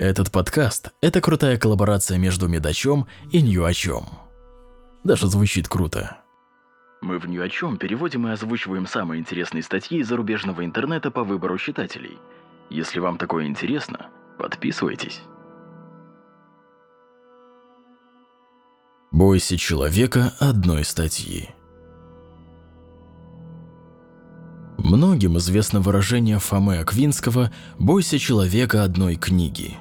Этот подкаст – это крутая коллаборация между Медачом и Ньюачом. Даже звучит круто. Мы в Ньюачом переводим и озвучиваем самые интересные статьи из зарубежного интернета по выбору читателей. Если вам такое интересно, подписывайтесь. Бойся человека одной статьи. Многим известно выражение Фомы Аквинского «бойся человека одной книги».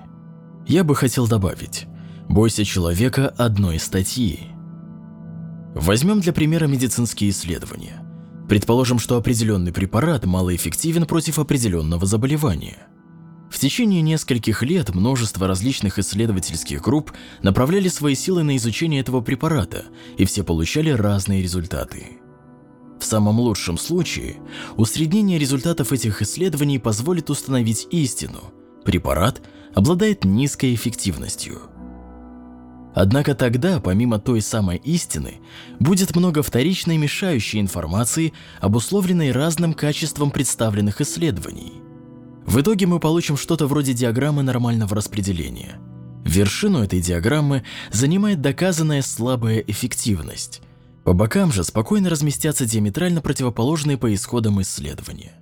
Я бы хотел добавить «бойся человека одной статьи». Возьмем для примера медицинские исследования. Предположим, что определенный препарат малоэффективен против определенного заболевания. В течение нескольких лет множество различных исследовательских групп направляли свои силы на изучение этого препарата, и все получали разные результаты. В самом лучшем случае, усреднение результатов этих исследований позволит установить истину. Препарат обладает низкой эффективностью. Однако тогда, помимо той самой истины, будет много вторичной мешающей информации, обусловленной разным качеством представленных исследований. В итоге мы получим что-то вроде диаграммы нормального распределения. Вершину этой диаграммы занимает доказанная слабая эффективность, по бокам же спокойно разместятся диаметрально противоположные по исходам исследования.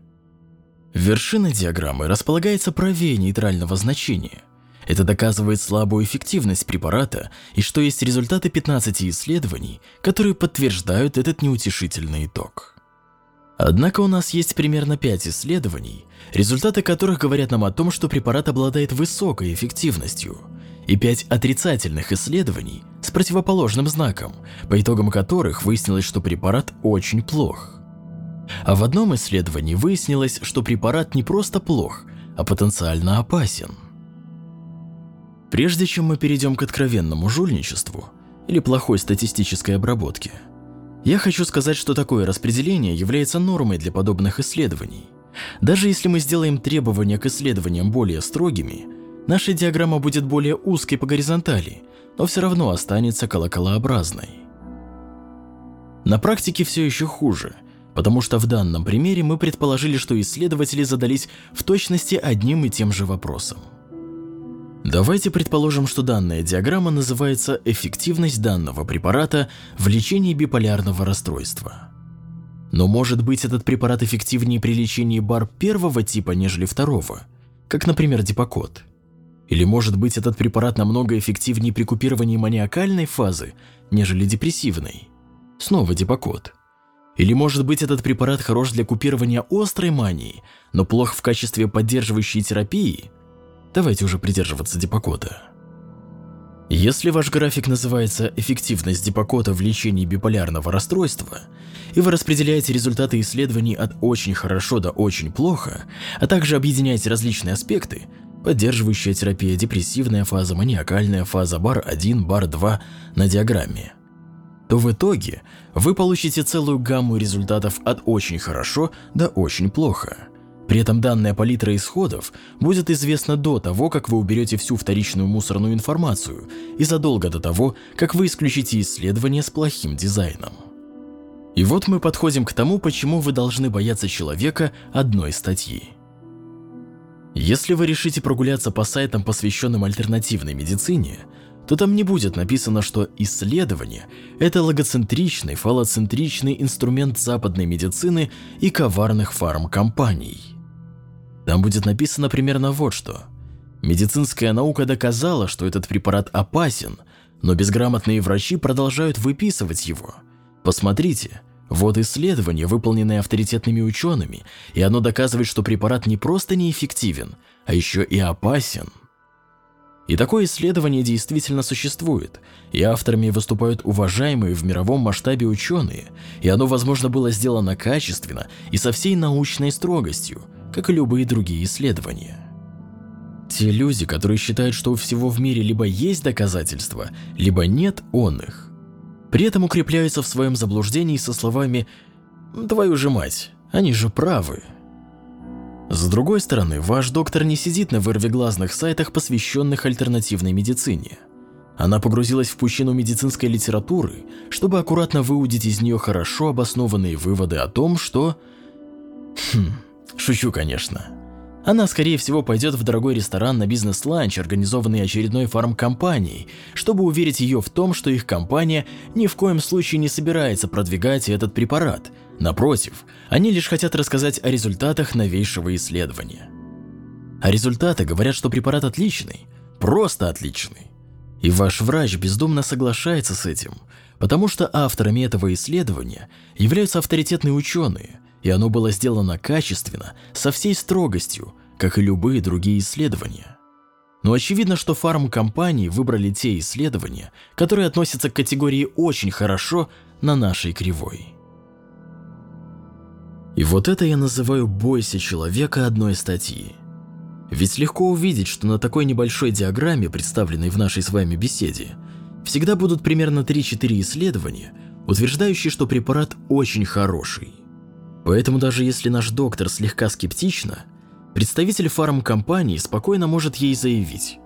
Вершина диаграммы располагается правее нейтрального значения. Это доказывает слабую эффективность препарата и что есть результаты 15 исследований, которые подтверждают этот неутешительный итог. Однако у нас есть примерно 5 исследований, результаты которых говорят нам о том, что препарат обладает высокой эффективностью – и пять отрицательных исследований с противоположным знаком, по итогам которых выяснилось, что препарат очень плох. А в одном исследовании выяснилось, что препарат не просто плох, а потенциально опасен. Прежде чем мы перейдем к откровенному жульничеству или плохой статистической обработке, я хочу сказать, что такое распределение является нормой для подобных исследований. Даже если мы сделаем требования к исследованиям более строгими – Наша диаграмма будет более узкой по горизонтали, но все равно останется колоколообразной. На практике все еще хуже, потому что в данном примере мы предположили, что исследователи задались в точности одним и тем же вопросом. Давайте предположим, что данная диаграмма называется «Эффективность данного препарата в лечении биполярного расстройства». Но может быть этот препарат эффективнее при лечении бар первого типа, нежели второго, как, например, дипокод – или может быть этот препарат намного эффективнее при купировании маниакальной фазы, нежели депрессивной? Снова дипокод. Или может быть этот препарат хорош для купирования острой мании, но плох в качестве поддерживающей терапии? Давайте уже придерживаться дипокода. Если ваш график называется «Эффективность дипокота в лечении биполярного расстройства», и вы распределяете результаты исследований от «очень хорошо» до «очень плохо», а также объединяете различные аспекты, поддерживающая терапия, депрессивная фаза, маниакальная фаза, бар 1, бар 2 на диаграмме, то в итоге вы получите целую гамму результатов от очень хорошо до очень плохо. При этом данная палитра исходов будет известна до того, как вы уберете всю вторичную мусорную информацию и задолго до того, как вы исключите исследование с плохим дизайном. И вот мы подходим к тому, почему вы должны бояться человека одной статьи. Если вы решите прогуляться по сайтам, посвященным альтернативной медицине, то там не будет написано, что исследование – это логоцентричный, фалоцентричный инструмент западной медицины и коварных фармкомпаний. Там будет написано примерно вот что. Медицинская наука доказала, что этот препарат опасен, но безграмотные врачи продолжают выписывать его. Посмотрите, вот исследование, выполненное авторитетными учеными, и оно доказывает, что препарат не просто неэффективен, а еще и опасен. И такое исследование действительно существует, и авторами выступают уважаемые в мировом масштабе ученые, и оно, возможно, было сделано качественно и со всей научной строгостью, как и любые другие исследования. Те люди, которые считают, что у всего в мире либо есть доказательства, либо нет он их, при этом укрепляются в своем заблуждении со словами «твою же мать, они же правы». С другой стороны, ваш доктор не сидит на вырвиглазных сайтах, посвященных альтернативной медицине. Она погрузилась в пучину медицинской литературы, чтобы аккуратно выудить из нее хорошо обоснованные выводы о том, что... Хм, шучу, конечно. Она, скорее всего, пойдет в дорогой ресторан на бизнес-ланч, организованный очередной фармкомпанией, чтобы уверить ее в том, что их компания ни в коем случае не собирается продвигать этот препарат. Напротив, они лишь хотят рассказать о результатах новейшего исследования. А результаты говорят, что препарат отличный, просто отличный. И ваш врач бездумно соглашается с этим, потому что авторами этого исследования являются авторитетные ученые, и оно было сделано качественно, со всей строгостью, как и любые другие исследования. Но очевидно, что фармкомпании выбрали те исследования, которые относятся к категории «очень хорошо» на нашей кривой. И вот это я называю «бойся человека» одной статьи. Ведь легко увидеть, что на такой небольшой диаграмме, представленной в нашей с вами беседе, всегда будут примерно 3-4 исследования, утверждающие, что препарат очень хороший. Поэтому даже если наш доктор слегка скептична, представитель фармкомпании спокойно может ей заявить.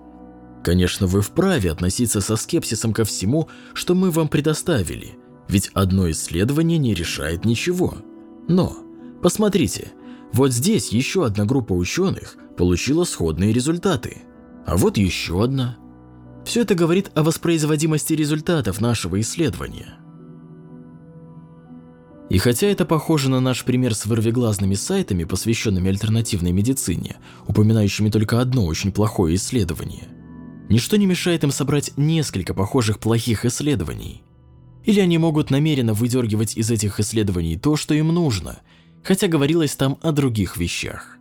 Конечно, вы вправе относиться со скепсисом ко всему, что мы вам предоставили, ведь одно исследование не решает ничего. Но, посмотрите, вот здесь еще одна группа ученых получила сходные результаты, а вот еще одна. Все это говорит о воспроизводимости результатов нашего исследования. И хотя это похоже на наш пример с вырвиглазными сайтами, посвященными альтернативной медицине, упоминающими только одно очень плохое исследование, ничто не мешает им собрать несколько похожих плохих исследований. Или они могут намеренно выдергивать из этих исследований то, что им нужно, хотя говорилось там о других вещах.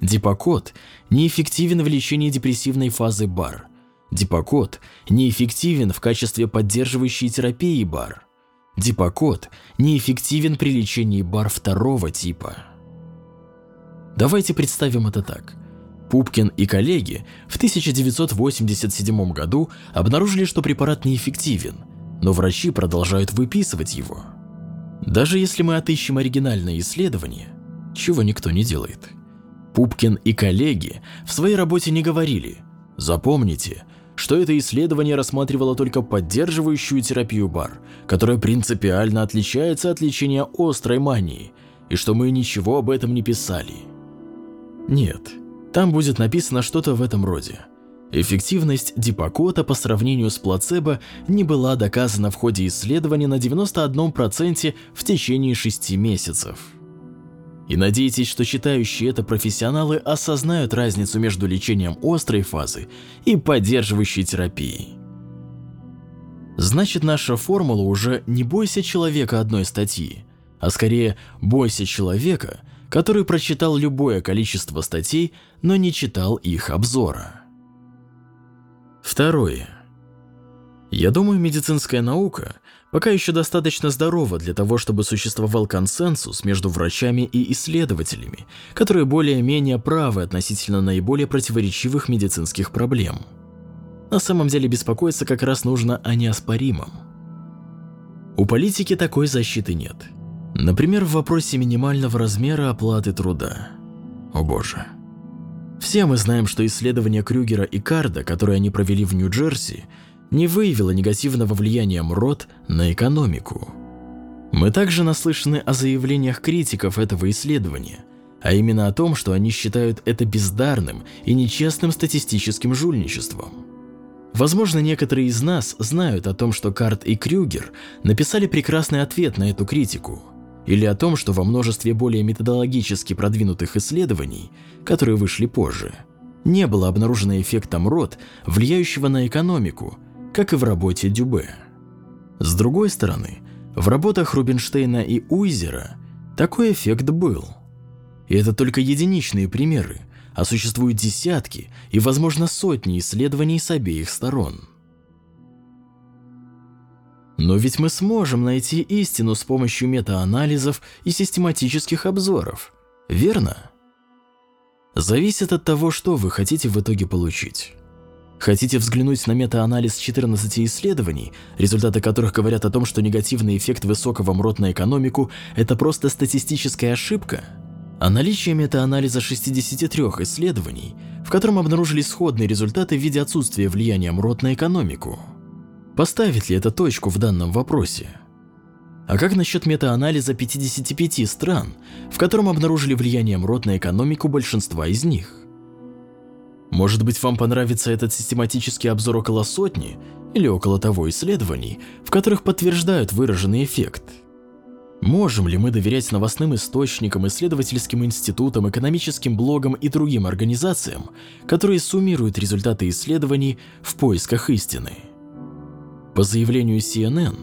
Дипакот неэффективен в лечении депрессивной фазы БАР. Дипакот неэффективен в качестве поддерживающей терапии БАР. Дипакот неэффективен при лечении бар второго типа. Давайте представим это так. Пупкин и коллеги в 1987 году обнаружили, что препарат неэффективен, но врачи продолжают выписывать его. Даже если мы отыщем оригинальное исследование, чего никто не делает. Пупкин и коллеги в своей работе не говорили «Запомните, что это исследование рассматривало только поддерживающую терапию БАР, которая принципиально отличается от лечения острой мании, и что мы ничего об этом не писали. Нет, там будет написано что-то в этом роде. Эффективность дипакота по сравнению с плацебо не была доказана в ходе исследования на 91% в течение 6 месяцев. И надейтесь, что читающие это профессионалы осознают разницу между лечением острой фазы и поддерживающей терапией. Значит, наша формула уже не бойся человека одной статьи, а скорее бойся человека, который прочитал любое количество статей, но не читал их обзора. Второе. Я думаю, медицинская наука пока еще достаточно здорова для того, чтобы существовал консенсус между врачами и исследователями, которые более-менее правы относительно наиболее противоречивых медицинских проблем. На самом деле беспокоиться как раз нужно о неоспоримом. У политики такой защиты нет. Например, в вопросе минимального размера оплаты труда. О боже. Все мы знаем, что исследования Крюгера и Карда, которые они провели в Нью-Джерси, не выявило негативного влияния МРОД на экономику. Мы также наслышаны о заявлениях критиков этого исследования, а именно о том, что они считают это бездарным и нечестным статистическим жульничеством. Возможно, некоторые из нас знают о том, что Карт и Крюгер написали прекрасный ответ на эту критику, или о том, что во множестве более методологически продвинутых исследований, которые вышли позже, не было обнаружено эффекта МРОД, влияющего на экономику – как и в работе Дюбе. С другой стороны, в работах Рубинштейна и Уизера такой эффект был. И это только единичные примеры, а существуют десятки и, возможно, сотни исследований с обеих сторон. Но ведь мы сможем найти истину с помощью метаанализов и систематических обзоров, верно? Зависит от того, что вы хотите в итоге получить. Хотите взглянуть на метаанализ 14 исследований, результаты которых говорят о том, что негативный эффект высокого МРОТ на экономику – это просто статистическая ошибка? А наличие метаанализа 63 исследований, в котором обнаружили сходные результаты в виде отсутствия влияния МРОТ на экономику. Поставит ли это точку в данном вопросе? А как насчет метаанализа 55 стран, в котором обнаружили влияние МРОД на экономику большинства из них? Может быть, вам понравится этот систематический обзор около сотни или около того исследований, в которых подтверждают выраженный эффект? Можем ли мы доверять новостным источникам, исследовательским институтам, экономическим блогам и другим организациям, которые суммируют результаты исследований в поисках истины? По заявлению CNN,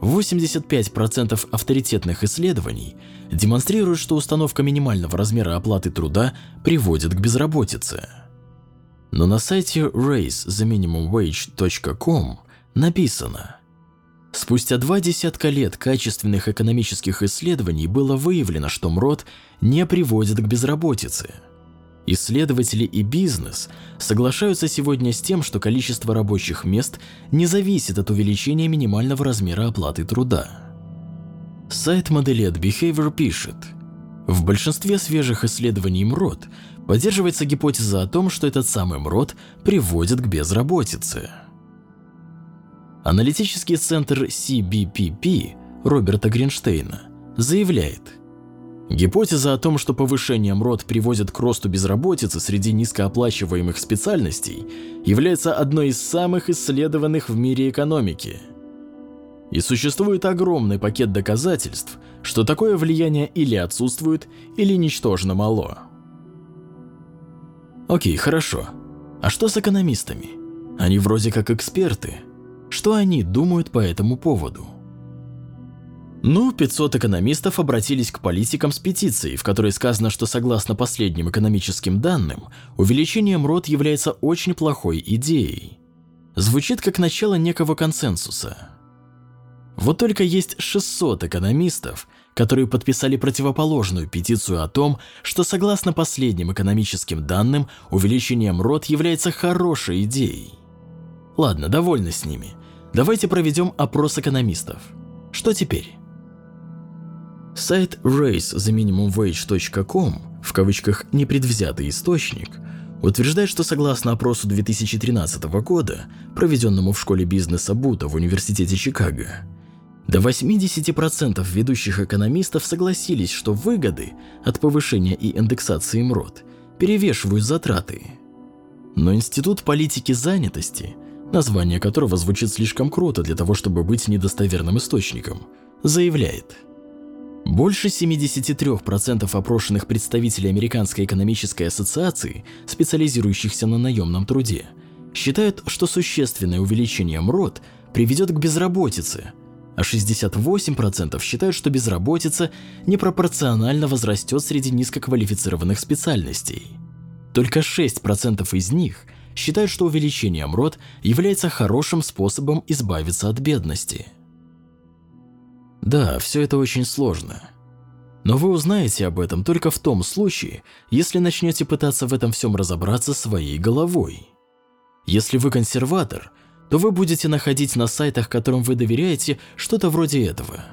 85% авторитетных исследований демонстрируют, что установка минимального размера оплаты труда приводит к безработице. Но на сайте raisetheminimumwage.com написано Спустя два десятка лет качественных экономических исследований было выявлено, что МРОД не приводит к безработице. Исследователи и бизнес соглашаются сегодня с тем, что количество рабочих мест не зависит от увеличения минимального размера оплаты труда. Сайт Modellet Behavior пишет, в большинстве свежих исследований МРОД поддерживается гипотеза о том, что этот самый МРОД приводит к безработице. Аналитический центр CBPP Роберта Гринштейна заявляет, гипотеза о том, что повышение МРОД приводит к росту безработицы среди низкооплачиваемых специальностей, является одной из самых исследованных в мире экономики. И существует огромный пакет доказательств, что такое влияние или отсутствует, или ничтожно мало. Окей, хорошо. А что с экономистами? Они вроде как эксперты. Что они думают по этому поводу? Ну, 500 экономистов обратились к политикам с петицией, в которой сказано, что согласно последним экономическим данным, увеличение МРОД является очень плохой идеей. Звучит как начало некого консенсуса. Вот только есть 600 экономистов, которые подписали противоположную петицию о том, что согласно последним экономическим данным, увеличение МРОД является хорошей идеей. Ладно, довольны с ними. Давайте проведем опрос экономистов. Что теперь? Сайт raisetheminimumwage.com, в кавычках «непредвзятый источник», утверждает, что согласно опросу 2013 года, проведенному в школе бизнеса Бута в Университете Чикаго, до 80% ведущих экономистов согласились, что выгоды от повышения и индексации МРОД перевешивают затраты. Но Институт политики занятости, название которого звучит слишком круто для того, чтобы быть недостоверным источником, заявляет – больше 73% опрошенных представителей Американской экономической ассоциации, специализирующихся на наемном труде, считают, что существенное увеличение МРОД приведет к безработице, а 68% считают, что безработица непропорционально возрастет среди низкоквалифицированных специальностей. Только 6% из них считают, что увеличение МРОД является хорошим способом избавиться от бедности. Да, все это очень сложно. Но вы узнаете об этом только в том случае, если начнете пытаться в этом всем разобраться своей головой. Если вы консерватор – то вы будете находить на сайтах, которым вы доверяете, что-то вроде этого.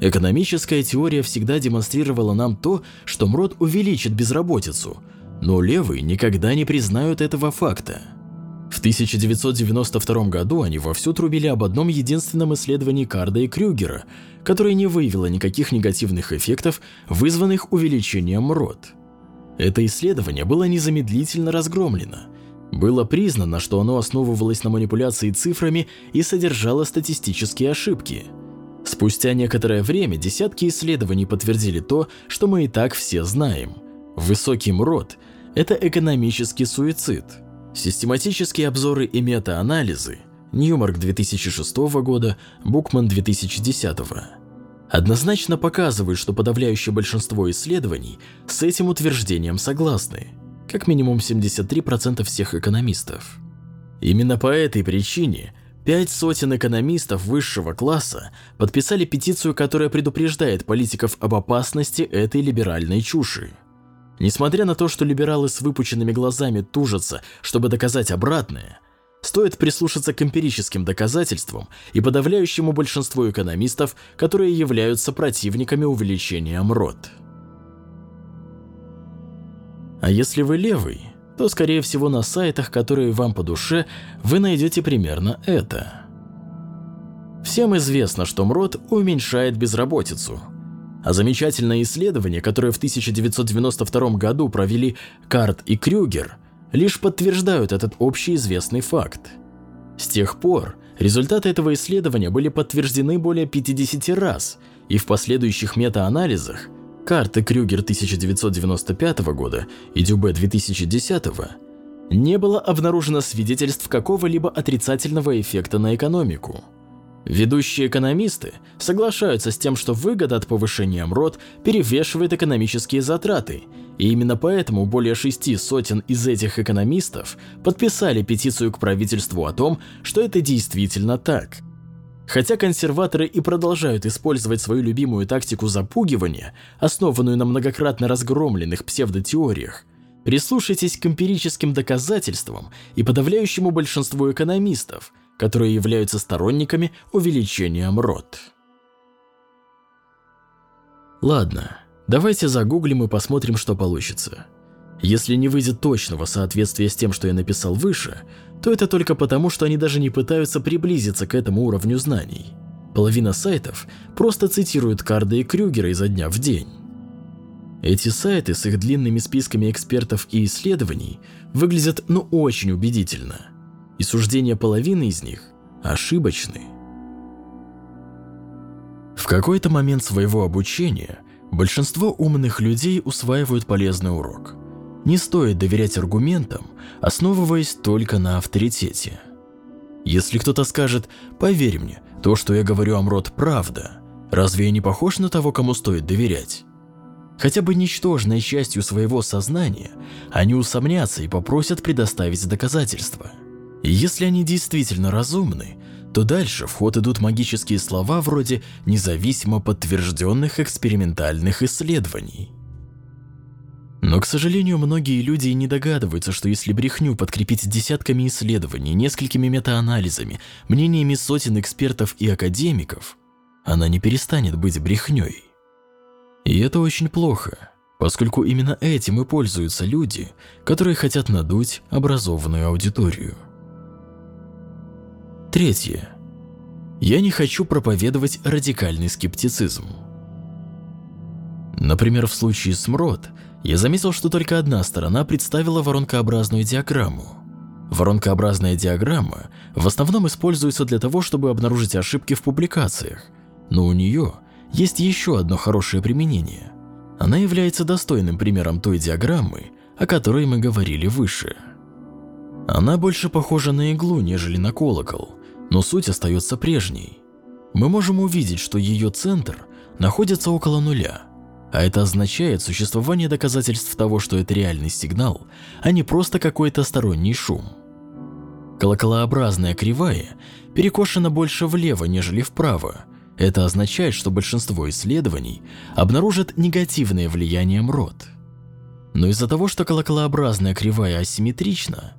Экономическая теория всегда демонстрировала нам то, что МРОД увеличит безработицу, но левые никогда не признают этого факта. В 1992 году они вовсю трубили об одном единственном исследовании Карда и Крюгера, которое не выявило никаких негативных эффектов, вызванных увеличением МРОД. Это исследование было незамедлительно разгромлено – было признано, что оно основывалось на манипуляции цифрами и содержало статистические ошибки. Спустя некоторое время десятки исследований подтвердили то, что мы и так все знаем. Высокий МРОД – это экономический суицид. Систематические обзоры и метаанализы Ньюмарк 2006 года, Букман 2010 однозначно показывают, что подавляющее большинство исследований с этим утверждением согласны как минимум 73% всех экономистов. Именно по этой причине пять сотен экономистов высшего класса подписали петицию, которая предупреждает политиков об опасности этой либеральной чуши. Несмотря на то, что либералы с выпученными глазами тужатся, чтобы доказать обратное, стоит прислушаться к эмпирическим доказательствам и подавляющему большинству экономистов, которые являются противниками увеличения МРОД. А если вы левый, то скорее всего на сайтах, которые вам по душе, вы найдете примерно это. Всем известно, что МРОД уменьшает безработицу. А замечательное исследование, которое в 1992 году провели Карт и Крюгер, лишь подтверждают этот общеизвестный факт. С тех пор результаты этого исследования были подтверждены более 50 раз, и в последующих метаанализах Карт и Крюгер 1995 года и Дюбе 2010 не было обнаружено свидетельств какого-либо отрицательного эффекта на экономику. Ведущие экономисты соглашаются с тем, что выгода от повышения МРОД перевешивает экономические затраты, и именно поэтому более шести сотен из этих экономистов подписали петицию к правительству о том, что это действительно так. Хотя консерваторы и продолжают использовать свою любимую тактику запугивания, основанную на многократно разгромленных псевдотеориях, прислушайтесь к эмпирическим доказательствам и подавляющему большинству экономистов – которые являются сторонниками увеличения МРОД. Ладно, давайте загуглим и посмотрим, что получится. Если не выйдет точного соответствия с тем, что я написал выше, то это только потому, что они даже не пытаются приблизиться к этому уровню знаний. Половина сайтов просто цитируют Карда и Крюгера изо дня в день. Эти сайты с их длинными списками экспертов и исследований выглядят ну очень убедительно – и суждения половины из них ошибочны. В какой-то момент своего обучения большинство умных людей усваивают полезный урок. Не стоит доверять аргументам, основываясь только на авторитете. Если кто-то скажет «поверь мне, то, что я говорю Амрот, правда», разве я не похож на того, кому стоит доверять? Хотя бы ничтожной частью своего сознания они усомнятся и попросят предоставить доказательства – если они действительно разумны, то дальше в ход идут магические слова вроде независимо подтвержденных экспериментальных исследований. Но, к сожалению, многие люди не догадываются, что если брехню подкрепить десятками исследований, несколькими метаанализами, мнениями сотен экспертов и академиков, она не перестанет быть брехней. И это очень плохо, поскольку именно этим и пользуются люди, которые хотят надуть образованную аудиторию. Третье. Я не хочу проповедовать радикальный скептицизм. Например, в случае с МРОД я заметил, что только одна сторона представила воронкообразную диаграмму. Воронкообразная диаграмма в основном используется для того, чтобы обнаружить ошибки в публикациях, но у нее есть еще одно хорошее применение. Она является достойным примером той диаграммы, о которой мы говорили выше. Она больше похожа на иглу, нежели на колокол, но суть остается прежней. Мы можем увидеть, что ее центр находится около нуля, а это означает существование доказательств того, что это реальный сигнал, а не просто какой-то сторонний шум. Колоколообразная кривая перекошена больше влево, нежели вправо. Это означает, что большинство исследований обнаружат негативное влияние МРОД. Но из-за того, что колоколообразная кривая асимметрична,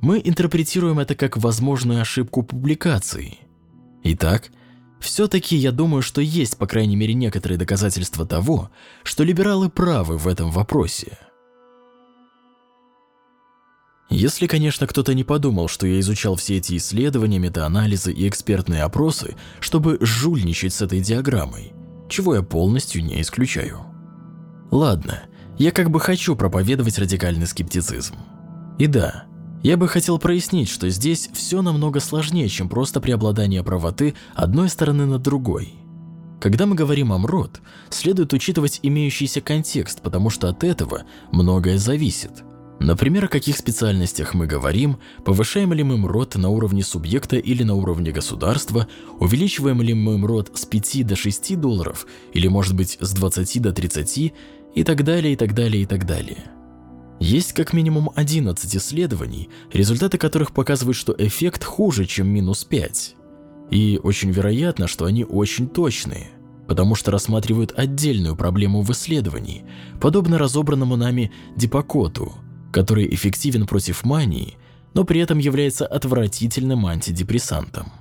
мы интерпретируем это как возможную ошибку публикации. Итак, все-таки я думаю, что есть, по крайней мере, некоторые доказательства того, что либералы правы в этом вопросе. Если, конечно, кто-то не подумал, что я изучал все эти исследования, метаанализы и экспертные опросы, чтобы жульничать с этой диаграммой, чего я полностью не исключаю. Ладно, я как бы хочу проповедовать радикальный скептицизм. И да, я бы хотел прояснить, что здесь все намного сложнее, чем просто преобладание правоты одной стороны над другой. Когда мы говорим о МРОД, следует учитывать имеющийся контекст, потому что от этого многое зависит. Например, о каких специальностях мы говорим, повышаем ли мы МРОД на уровне субъекта или на уровне государства, увеличиваем ли мы МРОД с 5 до 6 долларов или может быть с 20 до 30 и так далее, и так далее, и так далее. Есть как минимум 11 исследований, результаты которых показывают, что эффект хуже, чем минус 5. И очень вероятно, что они очень точные, потому что рассматривают отдельную проблему в исследовании, подобно разобранному нами Дипакоту, который эффективен против мании, но при этом является отвратительным антидепрессантом.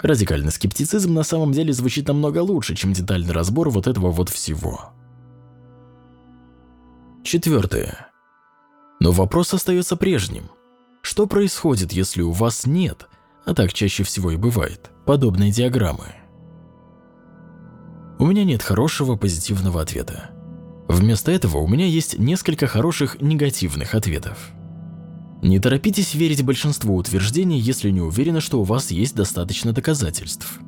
Радикальный скептицизм на самом деле звучит намного лучше, чем детальный разбор вот этого вот всего. Четвертое. Но вопрос остается прежним. Что происходит, если у вас нет, а так чаще всего и бывает, подобные диаграммы. У меня нет хорошего позитивного ответа. Вместо этого у меня есть несколько хороших негативных ответов. Не торопитесь верить большинству утверждений, если не уверены, что у вас есть достаточно доказательств.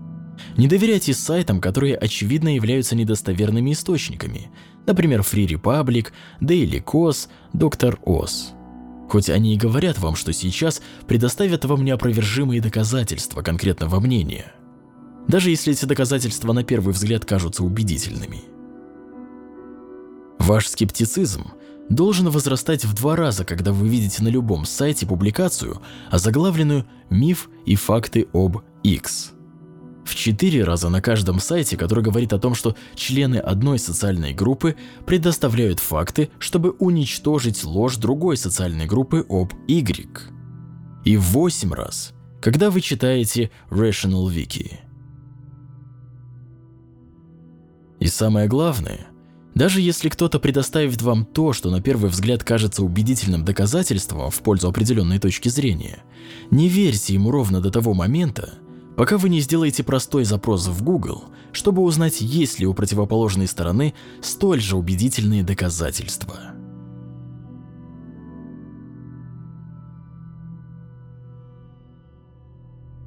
Не доверяйте сайтам, которые очевидно являются недостоверными источниками, например, Free Republic, Daily Kos, Dr. Oz. Хоть они и говорят вам, что сейчас предоставят вам неопровержимые доказательства конкретного мнения. Даже если эти доказательства на первый взгляд кажутся убедительными. Ваш скептицизм должен возрастать в два раза, когда вы видите на любом сайте публикацию, озаглавленную «Миф и факты об X». В четыре раза на каждом сайте, который говорит о том, что члены одной социальной группы предоставляют факты, чтобы уничтожить ложь другой социальной группы об Y. И в восемь раз, когда вы читаете Rational Wiki. И самое главное, даже если кто-то предоставит вам то, что на первый взгляд кажется убедительным доказательством в пользу определенной точки зрения, не верьте ему ровно до того момента, пока вы не сделаете простой запрос в Google, чтобы узнать, есть ли у противоположной стороны столь же убедительные доказательства.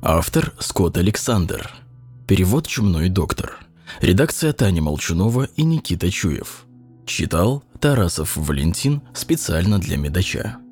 Автор Скотт Александр. Перевод «Чумной доктор». Редакция Таня Молчунова и Никита Чуев. Читал Тарасов Валентин специально для Медача.